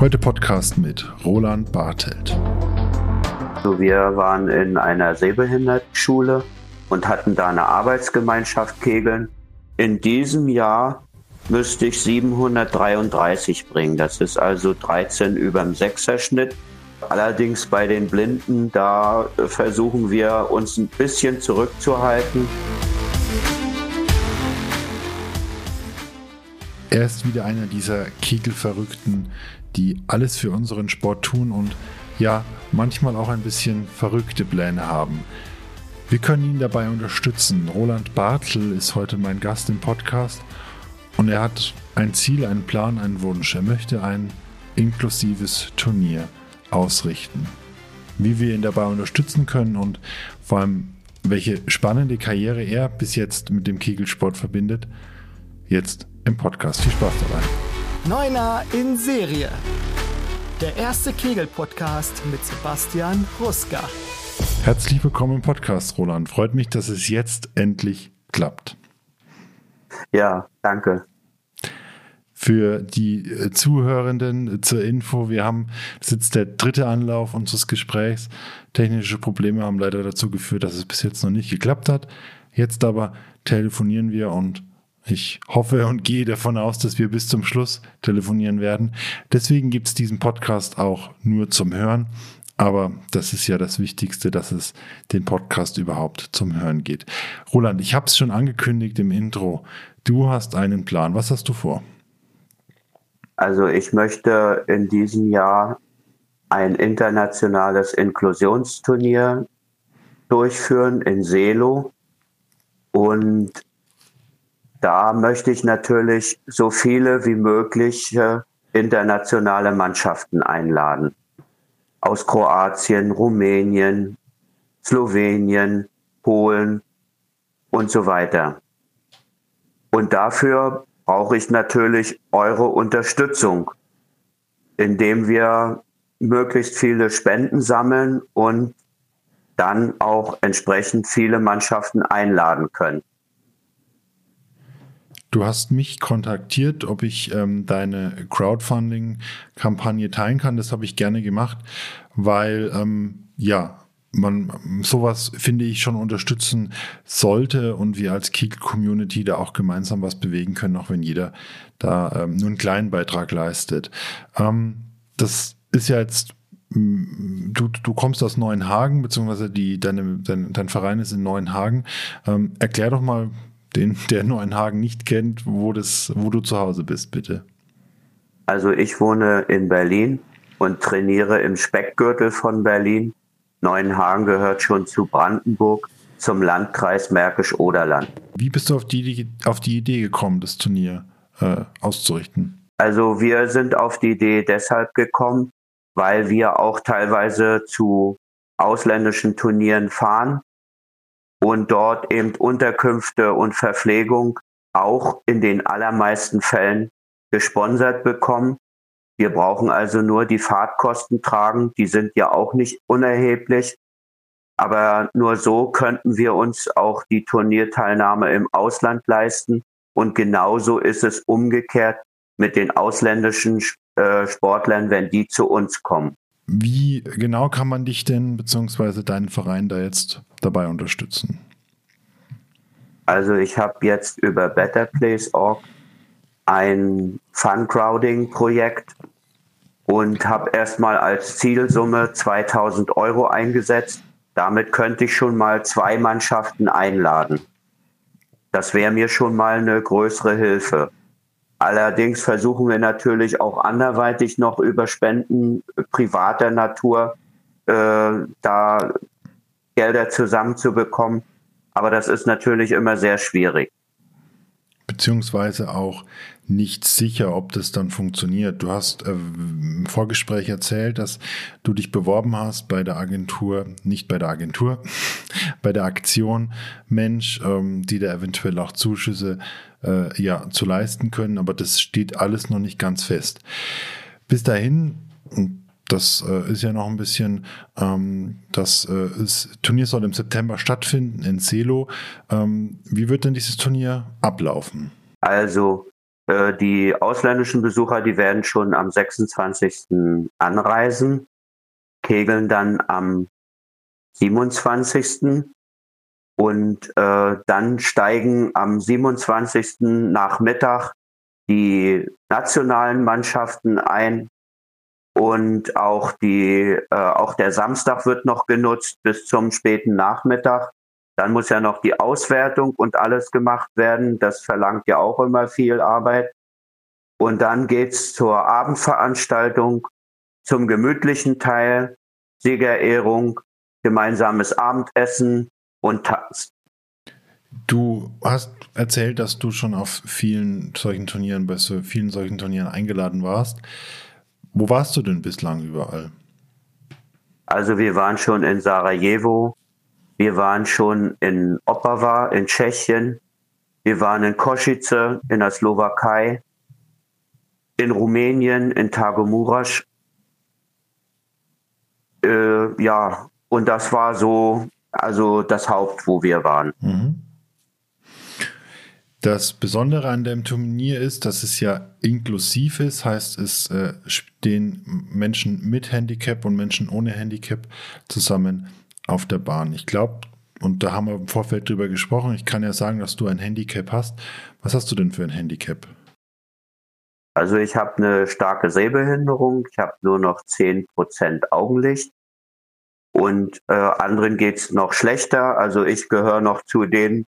Heute Podcast mit Roland Bartelt. Wir waren in einer Sehbehindertenschule und hatten da eine Arbeitsgemeinschaft Kegeln. In diesem Jahr müsste ich 733 bringen. Das ist also 13 über dem Sechserschnitt. Allerdings bei den Blinden, da versuchen wir uns ein bisschen zurückzuhalten. Er ist wieder einer dieser Kegelverrückten, die alles für unseren Sport tun und ja, manchmal auch ein bisschen verrückte Pläne haben. Wir können ihn dabei unterstützen. Roland Bartel ist heute mein Gast im Podcast und er hat ein Ziel, einen Plan, einen Wunsch. Er möchte ein inklusives Turnier ausrichten. Wie wir ihn dabei unterstützen können und vor allem, welche spannende Karriere er bis jetzt mit dem Kegelsport verbindet, jetzt im Podcast. Viel Spaß dabei. Neuner in Serie. Der erste Kegel-Podcast mit Sebastian Ruska. Herzlich willkommen im Podcast, Roland. Freut mich, dass es jetzt endlich klappt. Ja, danke. Für die äh, Zuhörenden zur Info, wir haben, das ist jetzt der dritte Anlauf unseres Gesprächs. Technische Probleme haben leider dazu geführt, dass es bis jetzt noch nicht geklappt hat. Jetzt aber telefonieren wir und ich hoffe und gehe davon aus, dass wir bis zum Schluss telefonieren werden. Deswegen gibt es diesen Podcast auch nur zum Hören. Aber das ist ja das Wichtigste, dass es den Podcast überhaupt zum Hören geht. Roland, ich habe es schon angekündigt im Intro. Du hast einen Plan. Was hast du vor? Also ich möchte in diesem Jahr ein internationales Inklusionsturnier durchführen in Selo. Und da möchte ich natürlich so viele wie möglich internationale Mannschaften einladen. Aus Kroatien, Rumänien, Slowenien, Polen und so weiter. Und dafür brauche ich natürlich eure Unterstützung, indem wir möglichst viele Spenden sammeln und dann auch entsprechend viele Mannschaften einladen können. Du hast mich kontaktiert, ob ich ähm, deine Crowdfunding-Kampagne teilen kann. Das habe ich gerne gemacht, weil ähm, ja, man sowas finde ich schon unterstützen sollte und wir als Kick-Community da auch gemeinsam was bewegen können, auch wenn jeder da ähm, nur einen kleinen Beitrag leistet. Ähm, das ist ja jetzt Du, du kommst aus Neuenhagen, beziehungsweise die, deine, dein, dein Verein ist in Neuenhagen. Ähm, erklär doch mal den der Neuenhagen nicht kennt, wo, das, wo du zu Hause bist, bitte. Also ich wohne in Berlin und trainiere im Speckgürtel von Berlin. Neuenhagen gehört schon zu Brandenburg, zum Landkreis Märkisch-Oderland. Wie bist du auf die, auf die Idee gekommen, das Turnier äh, auszurichten? Also wir sind auf die Idee deshalb gekommen, weil wir auch teilweise zu ausländischen Turnieren fahren und dort eben Unterkünfte und Verpflegung auch in den allermeisten Fällen gesponsert bekommen. Wir brauchen also nur die Fahrtkosten tragen, die sind ja auch nicht unerheblich. Aber nur so könnten wir uns auch die Turnierteilnahme im Ausland leisten. Und genauso ist es umgekehrt mit den ausländischen äh, Sportlern, wenn die zu uns kommen. Wie genau kann man dich denn bzw. deinen Verein da jetzt dabei unterstützen? Also ich habe jetzt über BetterPlace.org ein Fun-Crowding-Projekt und habe erstmal als Zielsumme 2000 Euro eingesetzt. Damit könnte ich schon mal zwei Mannschaften einladen. Das wäre mir schon mal eine größere Hilfe. Allerdings versuchen wir natürlich auch anderweitig noch über Spenden privater Natur äh, da Gelder zusammenzubekommen. Aber das ist natürlich immer sehr schwierig. Beziehungsweise auch nicht sicher, ob das dann funktioniert. Du hast äh, im Vorgespräch erzählt, dass du dich beworben hast bei der Agentur, nicht bei der Agentur, bei der Aktion Mensch, ähm, die da eventuell auch Zuschüsse äh, ja, zu leisten können, aber das steht alles noch nicht ganz fest. Bis dahin, das äh, ist ja noch ein bisschen, ähm, das, äh, ist, Turnier soll im September stattfinden in Celo. Ähm, wie wird denn dieses Turnier ablaufen? Also äh, die ausländischen Besucher, die werden schon am 26. anreisen, kegeln dann am 27. Und äh, dann steigen am 27. Nachmittag die nationalen Mannschaften ein und auch die äh, auch der Samstag wird noch genutzt bis zum späten Nachmittag. Dann muss ja noch die Auswertung und alles gemacht werden. Das verlangt ja auch immer viel Arbeit. Und dann geht's zur Abendveranstaltung, zum gemütlichen Teil, Siegerehrung, gemeinsames Abendessen und Tanz. Du hast erzählt, dass du schon auf vielen solchen Turnieren, bei so vielen solchen Turnieren eingeladen warst. Wo warst du denn bislang überall? Also wir waren schon in Sarajevo, wir waren schon in Opava in Tschechien. Wir waren in Kosice in der Slowakei, in Rumänien, in Tagomurasch. Äh, ja, und das war so, also das Haupt, wo wir waren. Mhm. Das Besondere an dem Turnier ist, dass es ja inklusiv ist, heißt es äh, stehen Menschen mit Handicap und Menschen ohne Handicap zusammen auf der Bahn. Ich glaube, und da haben wir im Vorfeld drüber gesprochen, ich kann ja sagen, dass du ein Handicap hast. Was hast du denn für ein Handicap? Also ich habe eine starke Sehbehinderung, ich habe nur noch 10% Augenlicht und äh, anderen geht es noch schlechter. Also ich gehöre noch zu den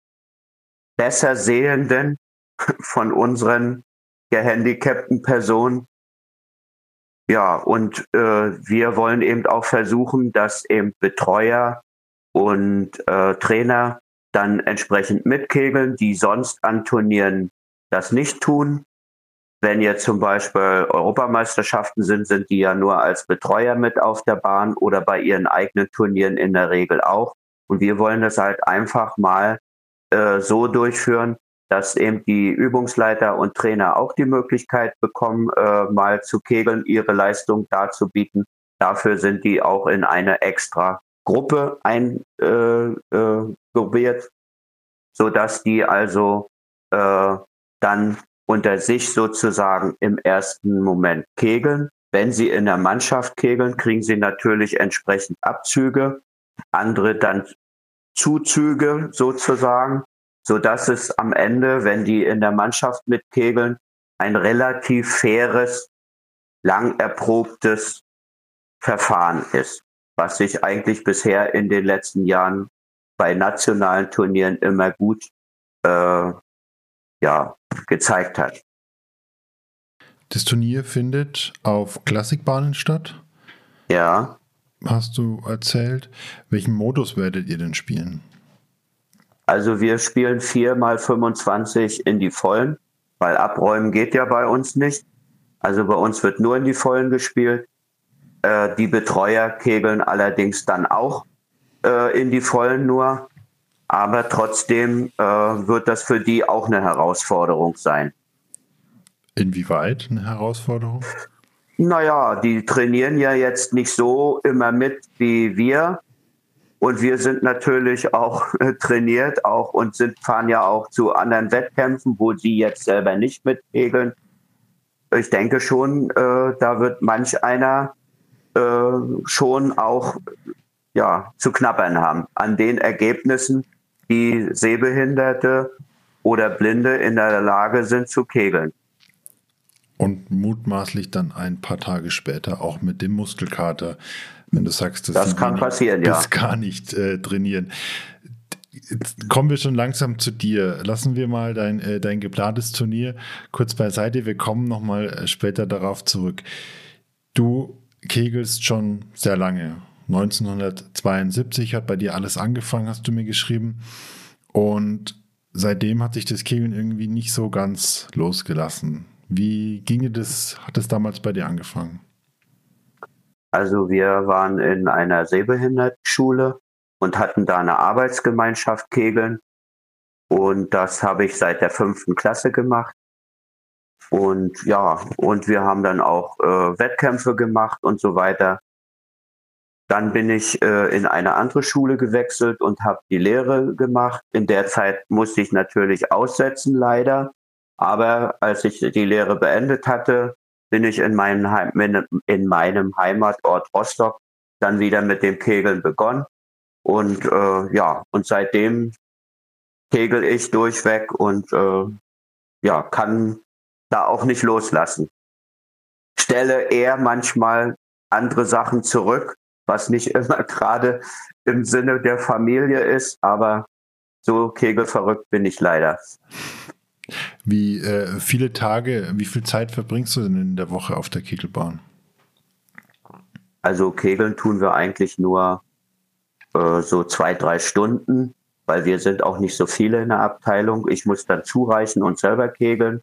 besser Sehenden von unseren gehandicapten Personen. Ja, und äh, wir wollen eben auch versuchen, dass eben Betreuer und äh, Trainer dann entsprechend mitkegeln, die sonst an Turnieren das nicht tun. Wenn jetzt zum Beispiel Europameisterschaften sind, sind die ja nur als Betreuer mit auf der Bahn oder bei ihren eigenen Turnieren in der Regel auch. Und wir wollen das halt einfach mal äh, so durchführen, dass eben die Übungsleiter und Trainer auch die Möglichkeit bekommen, äh, mal zu kegeln, ihre Leistung darzubieten. Dafür sind die auch in eine extra Gruppe eingruppiert, äh, äh, sodass die also äh, dann unter sich sozusagen im ersten Moment kegeln. Wenn sie in der Mannschaft kegeln, kriegen sie natürlich entsprechend Abzüge, andere dann Zuzüge sozusagen, so dass es am Ende, wenn die in der Mannschaft mitkegeln, ein relativ faires, lang erprobtes Verfahren ist, was sich eigentlich bisher in den letzten Jahren bei nationalen Turnieren immer gut äh, ja, gezeigt hat. Das Turnier findet auf Klassikbahnen statt? Ja. Hast du erzählt? Welchen Modus werdet ihr denn spielen? Also wir spielen 4 mal 25 in die Vollen, weil abräumen geht ja bei uns nicht. Also bei uns wird nur in die Vollen gespielt. Äh, die Betreuer kegeln allerdings dann auch äh, in die Vollen nur. Aber trotzdem äh, wird das für die auch eine Herausforderung sein. Inwieweit eine Herausforderung? Naja, die trainieren ja jetzt nicht so immer mit wie wir. Und wir sind natürlich auch äh, trainiert auch und sind, fahren ja auch zu anderen Wettkämpfen, wo sie jetzt selber nicht mitpegeln. Ich denke schon, äh, da wird manch einer äh, schon auch ja, zu knabbern haben an den Ergebnissen, die Sehbehinderte oder Blinde in der Lage sind zu kegeln. Und mutmaßlich dann ein paar Tage später auch mit dem Muskelkater, wenn du sagst, das, das kann passieren, ja. Das gar nicht äh, trainieren. Jetzt kommen wir schon langsam zu dir. Lassen wir mal dein, äh, dein geplantes Turnier kurz beiseite. Wir kommen nochmal äh, später darauf zurück. Du kegelst schon sehr lange. 1972 hat bei dir alles angefangen, hast du mir geschrieben. Und seitdem hat sich das Kegeln irgendwie nicht so ganz losgelassen. Wie ging das, hat es damals bei dir angefangen? Also wir waren in einer Sehbehindertenschule und hatten da eine Arbeitsgemeinschaft Kegeln. Und das habe ich seit der fünften Klasse gemacht. Und ja, und wir haben dann auch äh, Wettkämpfe gemacht und so weiter. Dann bin ich äh, in eine andere Schule gewechselt und habe die Lehre gemacht. In der Zeit musste ich natürlich aussetzen, leider. Aber als ich die Lehre beendet hatte, bin ich in, meinem in meinem Heimatort Rostock dann wieder mit dem Kegeln begonnen. Und äh, ja, und seitdem kegel ich durchweg und äh, ja, kann da auch nicht loslassen. Stelle eher manchmal andere Sachen zurück, was nicht immer gerade im Sinne der Familie ist, aber so kegelverrückt bin ich leider. Wie äh, viele Tage, wie viel Zeit verbringst du denn in der Woche auf der Kegelbahn? Also Kegeln tun wir eigentlich nur äh, so zwei, drei Stunden, weil wir sind auch nicht so viele in der Abteilung. Ich muss dann zureichen und selber kegeln.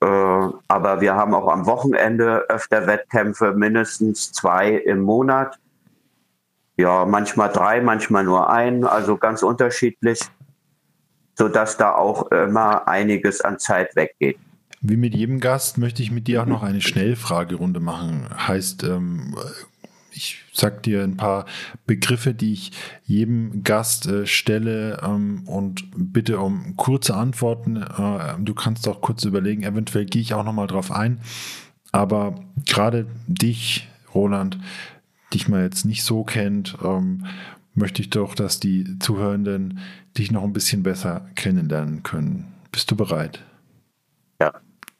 Äh, aber wir haben auch am Wochenende öfter Wettkämpfe, mindestens zwei im Monat. Ja, manchmal drei, manchmal nur ein, also ganz unterschiedlich, sodass da auch immer einiges an Zeit weggeht. Wie mit jedem Gast möchte ich mit dir auch noch eine Schnellfragerunde machen. Heißt, ähm, ich sag dir ein paar Begriffe, die ich jedem Gast äh, stelle ähm, und bitte um kurze Antworten. Äh, du kannst auch kurz überlegen, eventuell gehe ich auch nochmal drauf ein. Aber gerade dich, Roland, dich mal jetzt nicht so kennt, ähm, möchte ich doch, dass die Zuhörenden dich noch ein bisschen besser kennenlernen können. Bist du bereit? Ja.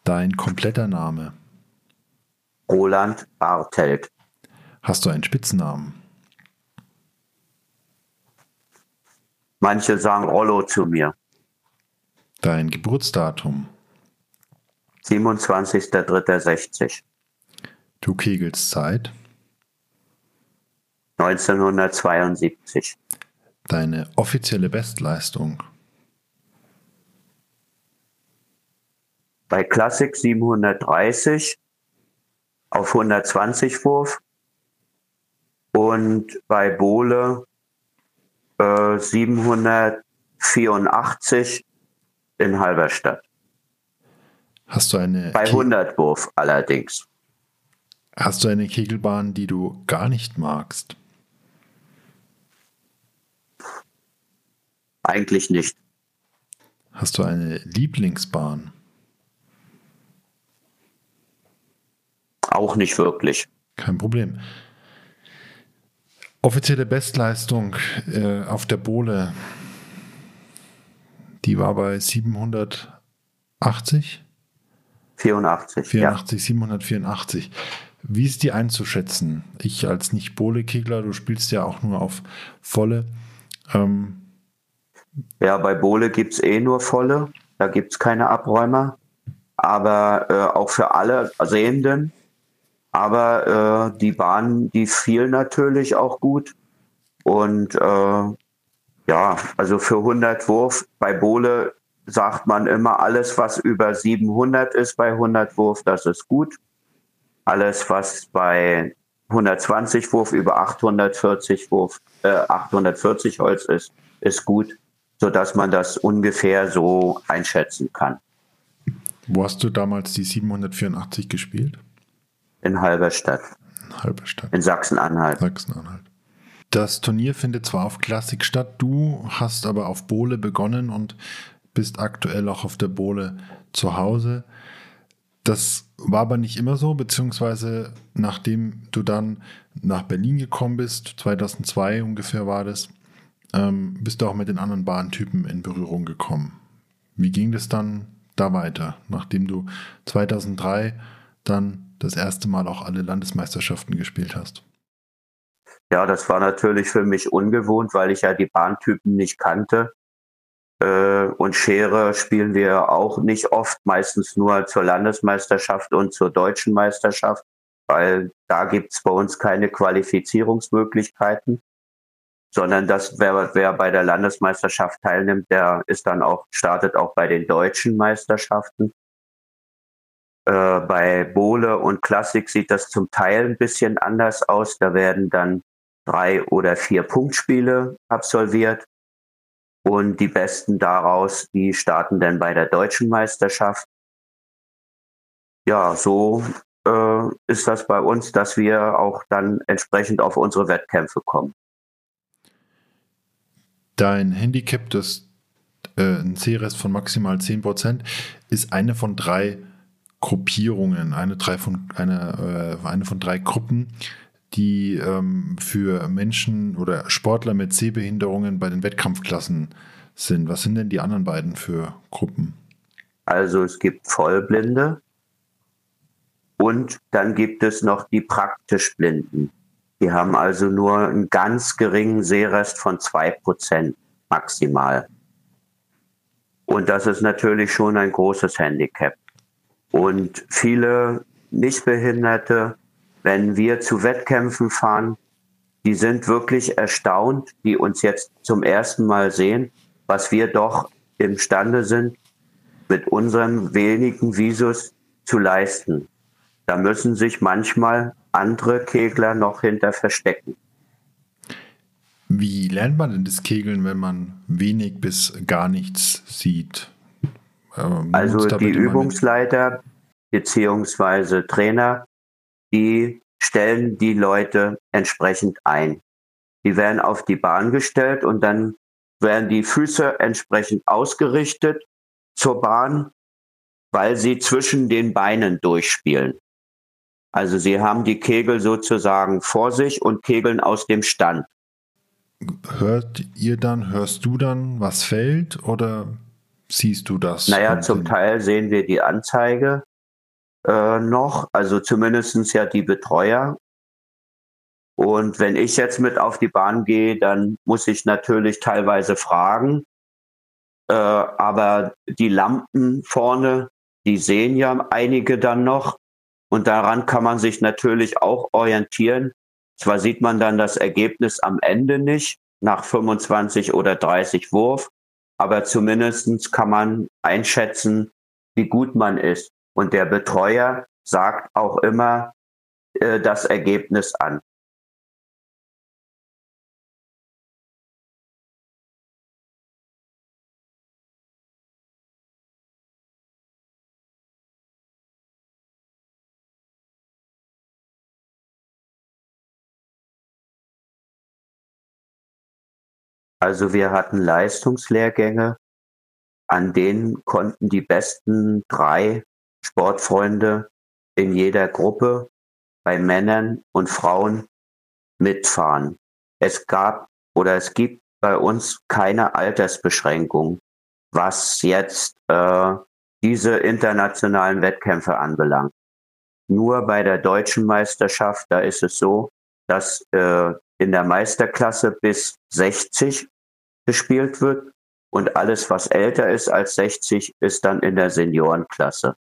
Dein kompletter Name? Roland Bartelt. Hast du einen Spitznamen? Manche sagen Rollo zu mir. Dein Geburtsdatum? 27.03.60. Du kegelst Zeit? 1972. Deine offizielle Bestleistung? Bei Classic 730 auf 120 Wurf und bei Bohle äh, 784 in Halberstadt. Hast du eine. Bei 100 Wurf allerdings. Hast du eine Kegelbahn, die du gar nicht magst? Eigentlich nicht. Hast du eine Lieblingsbahn? Auch nicht wirklich. Kein Problem. Offizielle Bestleistung äh, auf der Bohle, die war bei 780? 84. 84, ja. 784. Wie ist die einzuschätzen? Ich als Nicht-Bohle-Kegler, du spielst ja auch nur auf volle. Ähm ja, bei Bohle gibt es eh nur volle. Da gibt es keine Abräumer. Aber äh, auch für alle Sehenden aber äh, die Bahn, die fiel natürlich auch gut. Und äh, ja, also für 100 Wurf bei Bohle sagt man immer, alles, was über 700 ist bei 100 Wurf, das ist gut. Alles, was bei 120 Wurf über 840 Wurf, äh, 840 Holz ist, ist gut, sodass man das ungefähr so einschätzen kann. Wo hast du damals die 784 gespielt? In Halberstadt. In Halberstadt. In Sachsen-Anhalt. Sachsen-Anhalt. Das Turnier findet zwar auf Klassik statt, du hast aber auf Bohle begonnen und bist aktuell auch auf der Bohle zu Hause. Das war aber nicht immer so, beziehungsweise nachdem du dann nach Berlin gekommen bist, 2002 ungefähr war das, ähm, bist du auch mit den anderen Bahntypen in Berührung gekommen. Wie ging das dann da weiter, nachdem du 2003 dann das erste Mal auch alle Landesmeisterschaften gespielt hast? Ja, das war natürlich für mich ungewohnt, weil ich ja die Bahntypen nicht kannte. Äh, und Schere spielen wir auch nicht oft, meistens nur zur Landesmeisterschaft und zur deutschen Meisterschaft, weil da gibt es bei uns keine Qualifizierungsmöglichkeiten, sondern das, wer, wer bei der Landesmeisterschaft teilnimmt, der ist dann auch, startet auch bei den deutschen Meisterschaften. Äh, bei Bohle und Klassik sieht das zum Teil ein bisschen anders aus. Da werden dann drei oder vier Punktspiele absolviert. Und die Besten daraus, die starten dann bei der deutschen Meisterschaft. Ja, so äh, ist das bei uns, dass wir auch dann entsprechend auf unsere Wettkämpfe kommen. Dein Handicap, das äh, ein C-Rest von maximal 10%, ist eine von drei Gruppierungen, eine, drei von, eine, äh, eine von drei Gruppen, die ähm, für Menschen oder Sportler mit Sehbehinderungen bei den Wettkampfklassen sind. Was sind denn die anderen beiden für Gruppen? Also es gibt Vollblinde und dann gibt es noch die praktisch Blinden. Die haben also nur einen ganz geringen Sehrest von zwei Prozent maximal. Und das ist natürlich schon ein großes Handicap. Und viele Nichtbehinderte, wenn wir zu Wettkämpfen fahren, die sind wirklich erstaunt, die uns jetzt zum ersten Mal sehen, was wir doch imstande sind, mit unserem wenigen Visus zu leisten. Da müssen sich manchmal andere Kegler noch hinter verstecken. Wie lernt man denn das Kegeln, wenn man wenig bis gar nichts sieht? Ähm, also die Übungsleiter bzw. Trainer, die stellen die Leute entsprechend ein. Die werden auf die Bahn gestellt und dann werden die Füße entsprechend ausgerichtet zur Bahn, weil sie zwischen den Beinen durchspielen. Also sie haben die Kegel sozusagen vor sich und kegeln aus dem Stand. Hört ihr dann, hörst du dann, was fällt oder siehst du das? Naja, zum Teil sehen wir die Anzeige äh, noch, also zumindest ja die Betreuer. Und wenn ich jetzt mit auf die Bahn gehe, dann muss ich natürlich teilweise fragen. Äh, aber die Lampen vorne, die sehen ja einige dann noch. Und daran kann man sich natürlich auch orientieren. Zwar sieht man dann das Ergebnis am Ende nicht, nach 25 oder 30 Wurf, aber zumindest kann man einschätzen, wie gut man ist. Und der Betreuer sagt auch immer äh, das Ergebnis an. Also wir hatten Leistungslehrgänge, an denen konnten die besten drei Sportfreunde in jeder Gruppe bei Männern und Frauen mitfahren. Es gab oder es gibt bei uns keine Altersbeschränkung, was jetzt äh, diese internationalen Wettkämpfe anbelangt. Nur bei der deutschen Meisterschaft, da ist es so, dass äh, in der Meisterklasse bis 60 gespielt wird und alles, was älter ist als 60, ist dann in der Seniorenklasse.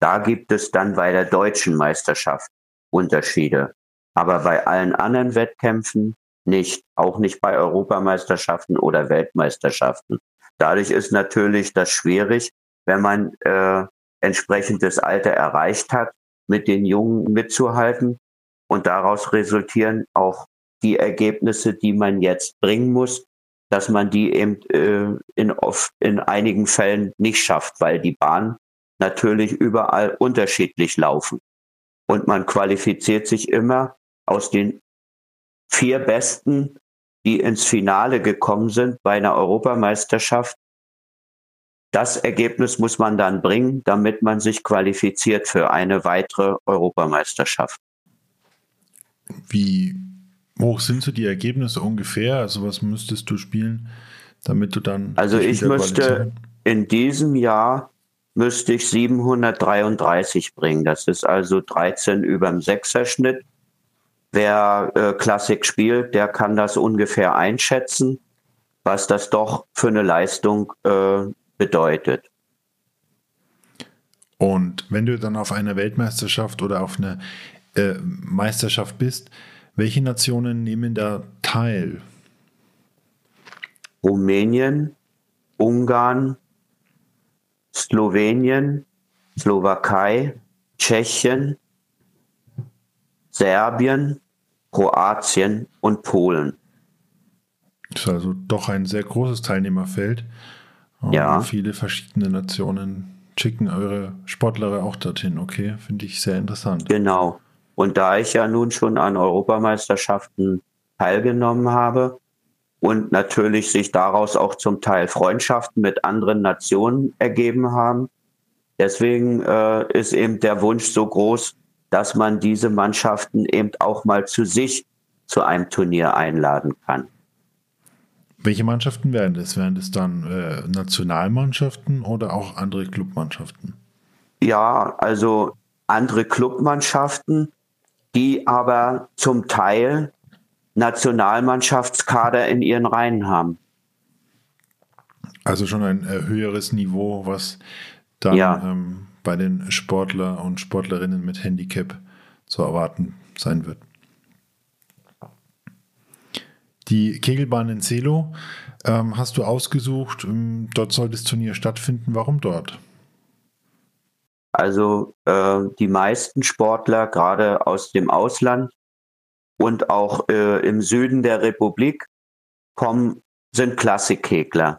Da gibt es dann bei der deutschen Meisterschaft Unterschiede. Aber bei allen anderen Wettkämpfen nicht, auch nicht bei Europameisterschaften oder Weltmeisterschaften. Dadurch ist natürlich das schwierig, wenn man äh, entsprechendes Alter erreicht hat, mit den Jungen mitzuhalten. Und daraus resultieren auch die Ergebnisse, die man jetzt bringen muss, dass man die eben äh, in, oft, in einigen Fällen nicht schafft, weil die Bahn natürlich überall unterschiedlich laufen. Und man qualifiziert sich immer aus den vier Besten, die ins Finale gekommen sind bei einer Europameisterschaft. Das Ergebnis muss man dann bringen, damit man sich qualifiziert für eine weitere Europameisterschaft. Wie hoch sind so die Ergebnisse ungefähr? Also was müsstest du spielen, damit du dann... Also ich müsste in diesem Jahr müsste ich 733 bringen. Das ist also 13 über dem Sechserschnitt. Wer äh, Klassik spielt, der kann das ungefähr einschätzen, was das doch für eine Leistung äh, bedeutet. Und wenn du dann auf einer Weltmeisterschaft oder auf einer äh, Meisterschaft bist, welche Nationen nehmen da teil? Rumänien, Ungarn, Slowenien, Slowakei, Tschechien, Serbien, Kroatien und Polen. Das ist also doch ein sehr großes Teilnehmerfeld. Ja. Viele verschiedene Nationen schicken eure Sportler auch dorthin. Okay, finde ich sehr interessant. Genau. Und da ich ja nun schon an Europameisterschaften teilgenommen habe, und natürlich sich daraus auch zum Teil Freundschaften mit anderen Nationen ergeben haben. Deswegen äh, ist eben der Wunsch so groß, dass man diese Mannschaften eben auch mal zu sich zu einem Turnier einladen kann. Welche Mannschaften wären das? Wären das dann äh, Nationalmannschaften oder auch andere Clubmannschaften? Ja, also andere Clubmannschaften, die aber zum Teil Nationalmannschaftskader in ihren Reihen haben. Also schon ein äh, höheres Niveau, was dann ja. ähm, bei den Sportler und Sportlerinnen mit Handicap zu erwarten sein wird. Die Kegelbahn in Selo ähm, hast du ausgesucht. Ähm, dort soll das Turnier stattfinden. Warum dort? Also äh, die meisten Sportler, gerade aus dem Ausland und auch äh, im Süden der Republik, kommen, sind Klassikkegler.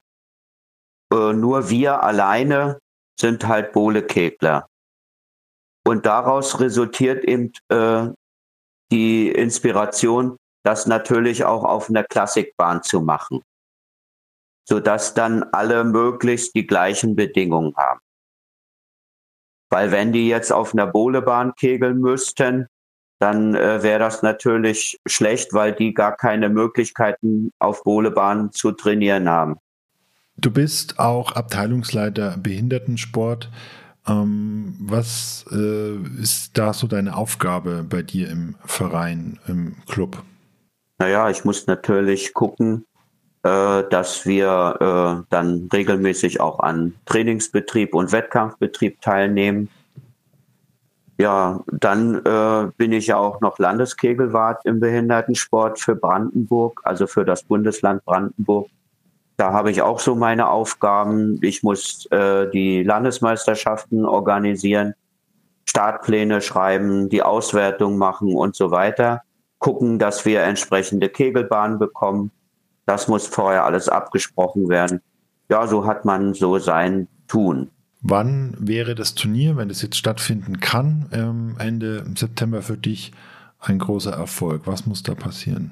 Äh, nur wir alleine sind halt Bohlekegler. Und daraus resultiert eben äh, die Inspiration, das natürlich auch auf einer Klassikbahn zu machen, sodass dann alle möglichst die gleichen Bedingungen haben. Weil wenn die jetzt auf einer Bohlebahn kegeln müssten, dann äh, wäre das natürlich schlecht, weil die gar keine Möglichkeiten auf Bohlebahnen zu trainieren haben. Du bist auch Abteilungsleiter Behindertensport. Ähm, was äh, ist da so deine Aufgabe bei dir im Verein, im Club? Naja, ich muss natürlich gucken, äh, dass wir äh, dann regelmäßig auch an Trainingsbetrieb und Wettkampfbetrieb teilnehmen. Ja, dann äh, bin ich ja auch noch Landeskegelwart im Behindertensport für Brandenburg, also für das Bundesland Brandenburg. Da habe ich auch so meine Aufgaben. Ich muss äh, die Landesmeisterschaften organisieren, Startpläne schreiben, die Auswertung machen und so weiter. Gucken, dass wir entsprechende Kegelbahnen bekommen. Das muss vorher alles abgesprochen werden. Ja, so hat man so sein Tun. Wann wäre das Turnier, wenn es jetzt stattfinden kann, ähm, Ende September für dich ein großer Erfolg? Was muss da passieren?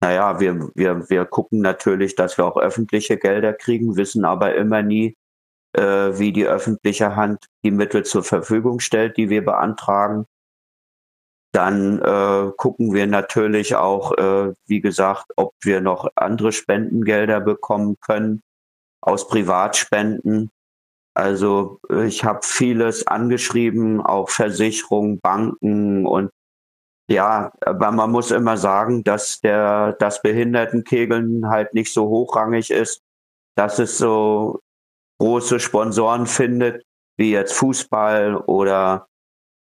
Naja, wir, wir, wir gucken natürlich, dass wir auch öffentliche Gelder kriegen, wissen aber immer nie, äh, wie die öffentliche Hand die Mittel zur Verfügung stellt, die wir beantragen. Dann äh, gucken wir natürlich auch, äh, wie gesagt, ob wir noch andere Spendengelder bekommen können aus Privatspenden. Also ich habe vieles angeschrieben, auch Versicherungen, Banken und ja, aber man muss immer sagen, dass der, das Behindertenkegeln halt nicht so hochrangig ist, dass es so große Sponsoren findet, wie jetzt Fußball oder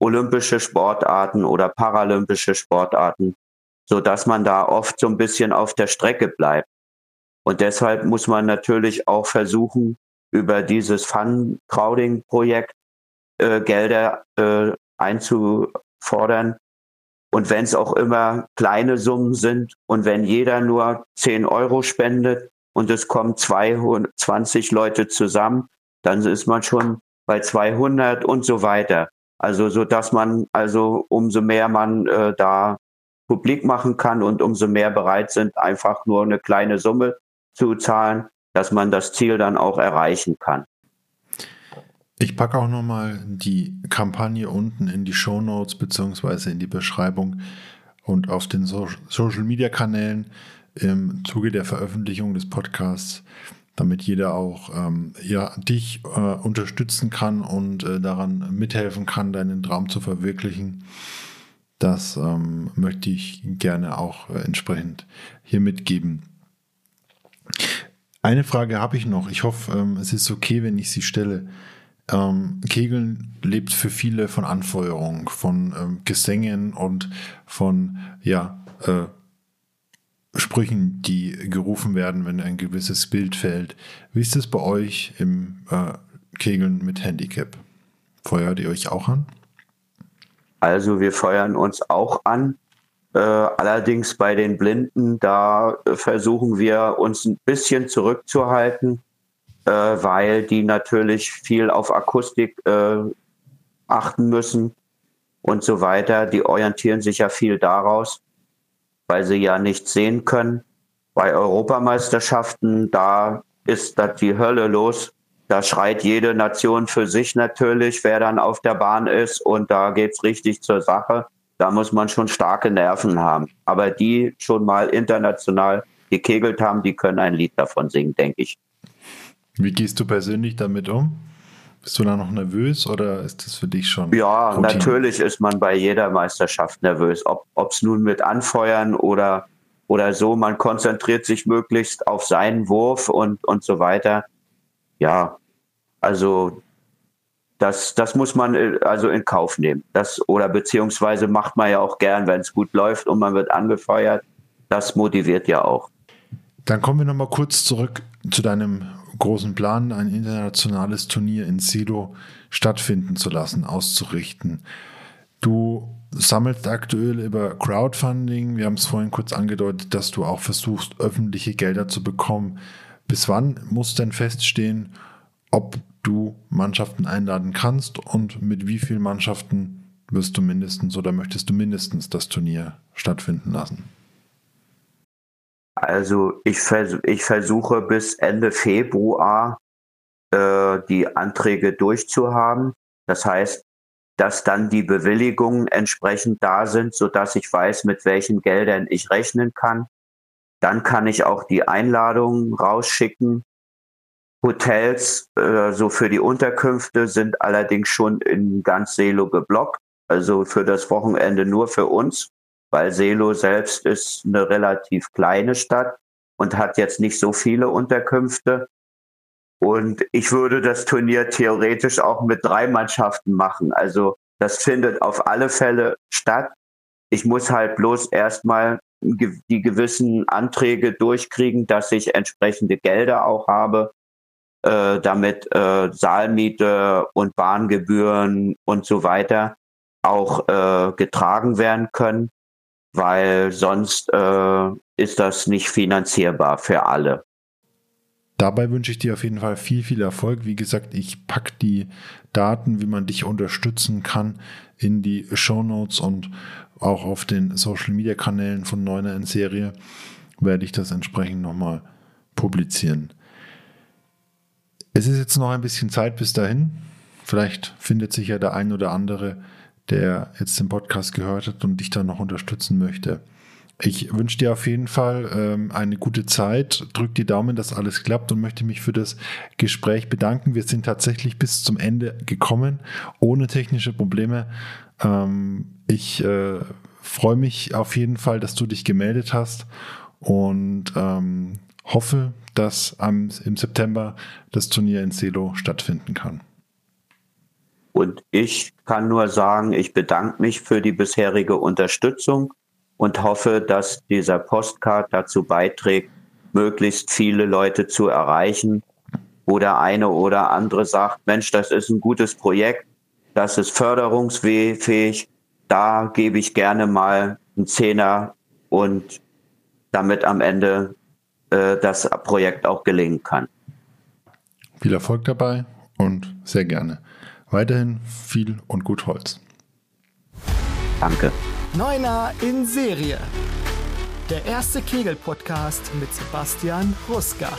olympische Sportarten oder paralympische Sportarten, so dass man da oft so ein bisschen auf der Strecke bleibt. Und deshalb muss man natürlich auch versuchen, über dieses Fun-Crowding-Projekt äh, Gelder äh, einzufordern, und wenn es auch immer kleine Summen sind und wenn jeder nur 10 Euro spendet und es kommen 220 Leute zusammen, dann ist man schon bei 200 und so weiter. Also so dass man also umso mehr man äh, da publik machen kann und umso mehr bereit sind, einfach nur eine kleine Summe zu zahlen, dass man das Ziel dann auch erreichen kann. Ich packe auch nochmal die Kampagne unten in die Show Notes beziehungsweise in die Beschreibung und auf den so Social Media Kanälen im Zuge der Veröffentlichung des Podcasts, damit jeder auch ähm, ja, dich äh, unterstützen kann und äh, daran mithelfen kann, deinen Traum zu verwirklichen. Das ähm, möchte ich gerne auch äh, entsprechend hier mitgeben. Eine Frage habe ich noch. Ich hoffe, ähm, es ist okay, wenn ich sie stelle. Ähm, Kegeln lebt für viele von Anfeuerung, von ähm, Gesängen und von ja, äh, Sprüchen, die gerufen werden, wenn ein gewisses Bild fällt. Wie ist es bei euch im äh, Kegeln mit Handicap? Feuert ihr euch auch an? Also wir feuern uns auch an. Äh, allerdings bei den Blinden, da versuchen wir uns ein bisschen zurückzuhalten äh, weil die natürlich viel auf Akustik äh, achten müssen und so weiter. Die orientieren sich ja viel daraus, weil sie ja nichts sehen können. Bei Europameisterschaften, da ist das die Hölle los. Da schreit jede Nation für sich natürlich, wer dann auf der Bahn ist. Und da geht's richtig zur Sache. Da muss man schon starke Nerven haben. Aber die schon mal international gekegelt haben, die können ein Lied davon singen, denke ich. Wie gehst du persönlich damit um? Bist du da noch nervös oder ist das für dich schon? Ja, Routine? natürlich ist man bei jeder Meisterschaft nervös. Ob es nun mit Anfeuern oder, oder so, man konzentriert sich möglichst auf seinen Wurf und, und so weiter. Ja, also das, das muss man äh, also in Kauf nehmen. Das, oder beziehungsweise macht man ja auch gern, wenn es gut läuft und man wird angefeuert. Das motiviert ja auch. Dann kommen wir nochmal kurz zurück zu deinem großen Plan, ein internationales Turnier in Silo stattfinden zu lassen, auszurichten. Du sammelst aktuell über Crowdfunding. Wir haben es vorhin kurz angedeutet, dass du auch versuchst, öffentliche Gelder zu bekommen. Bis wann muss denn feststehen, ob du Mannschaften einladen kannst und mit wie vielen Mannschaften wirst du mindestens oder möchtest du mindestens das Turnier stattfinden lassen? Also ich, vers ich versuche bis Ende Februar äh, die Anträge durchzuhaben. Das heißt, dass dann die Bewilligungen entsprechend da sind, so dass ich weiß, mit welchen Geldern ich rechnen kann. Dann kann ich auch die Einladungen rausschicken. Hotels, äh, so für die Unterkünfte, sind allerdings schon in ganz Selo geblockt. Also für das Wochenende nur für uns weil Selo selbst ist eine relativ kleine Stadt und hat jetzt nicht so viele Unterkünfte. Und ich würde das Turnier theoretisch auch mit drei Mannschaften machen. Also das findet auf alle Fälle statt. Ich muss halt bloß erstmal die gewissen Anträge durchkriegen, dass ich entsprechende Gelder auch habe, äh, damit äh, Saalmiete und Bahngebühren und so weiter auch äh, getragen werden können weil sonst äh, ist das nicht finanzierbar für alle. Dabei wünsche ich dir auf jeden Fall viel, viel Erfolg. Wie gesagt, ich packe die Daten, wie man dich unterstützen kann, in die Show Notes und auch auf den Social Media Kanälen von Neuner in Serie werde ich das entsprechend nochmal publizieren. Es ist jetzt noch ein bisschen Zeit bis dahin. Vielleicht findet sich ja der ein oder andere der jetzt den Podcast gehört hat und dich da noch unterstützen möchte. Ich wünsche dir auf jeden Fall ähm, eine gute Zeit, drück die Daumen, dass alles klappt und möchte mich für das Gespräch bedanken. Wir sind tatsächlich bis zum Ende gekommen, ohne technische Probleme. Ähm, ich äh, freue mich auf jeden Fall, dass du dich gemeldet hast und ähm, hoffe, dass am, im September das Turnier in Selo stattfinden kann. Und ich kann nur sagen, ich bedanke mich für die bisherige Unterstützung und hoffe, dass dieser Postcard dazu beiträgt, möglichst viele Leute zu erreichen, wo der eine oder andere sagt, Mensch, das ist ein gutes Projekt, das ist förderungsfähig, da gebe ich gerne mal einen Zehner und damit am Ende äh, das Projekt auch gelingen kann. Viel Erfolg dabei und sehr gerne. Weiterhin viel und gut Holz. Danke. Neuner in Serie. Der erste Kegel-Podcast mit Sebastian Ruska.